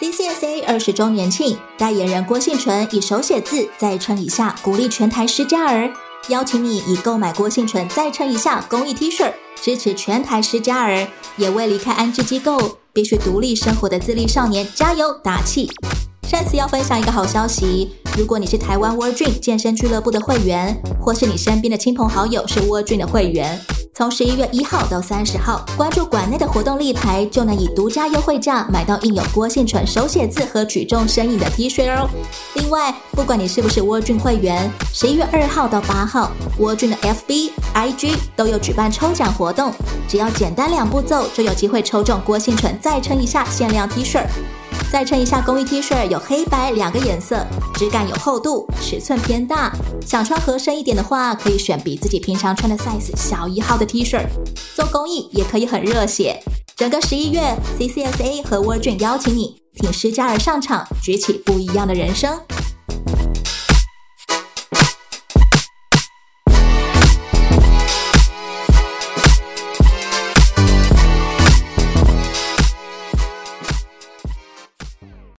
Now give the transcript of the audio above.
CCSA 二十周年庆，代言人郭婞淳以手写字再撑一下，鼓励全台失加儿，邀请你以购买郭婞淳再撑一下公益 T 恤，支持全台失加儿，也为离开安置机构必须独立生活的自立少年加油打气。上次要分享一个好消息，如果你是台湾 w o r d r e a m 健身俱乐部的会员，或是你身边的亲朋好友是 w o r Dream 的会员。从十一月一号到三十号，关注馆内的活动立牌，就能以独家优惠价买到印有郭婞淳手写字和举重身影的 T 恤哦。另外，不管你是不是窝俊会员，十一月二号到八号窝俊的 FB、IG 都有举办抽奖活动，只要简单两步骤，就有机会抽中郭婞淳再撑一下限量 T 恤。再称一下工艺 T 恤有黑白两个颜色，质感有厚度，尺寸偏大。想穿合身一点的话，可以选比自己平常穿的 size 小一号的 T 恤。做公益也可以很热血。整个十一月，CCSA 和 World Dream 邀请你挺十家儿上场，举起不一样的人生。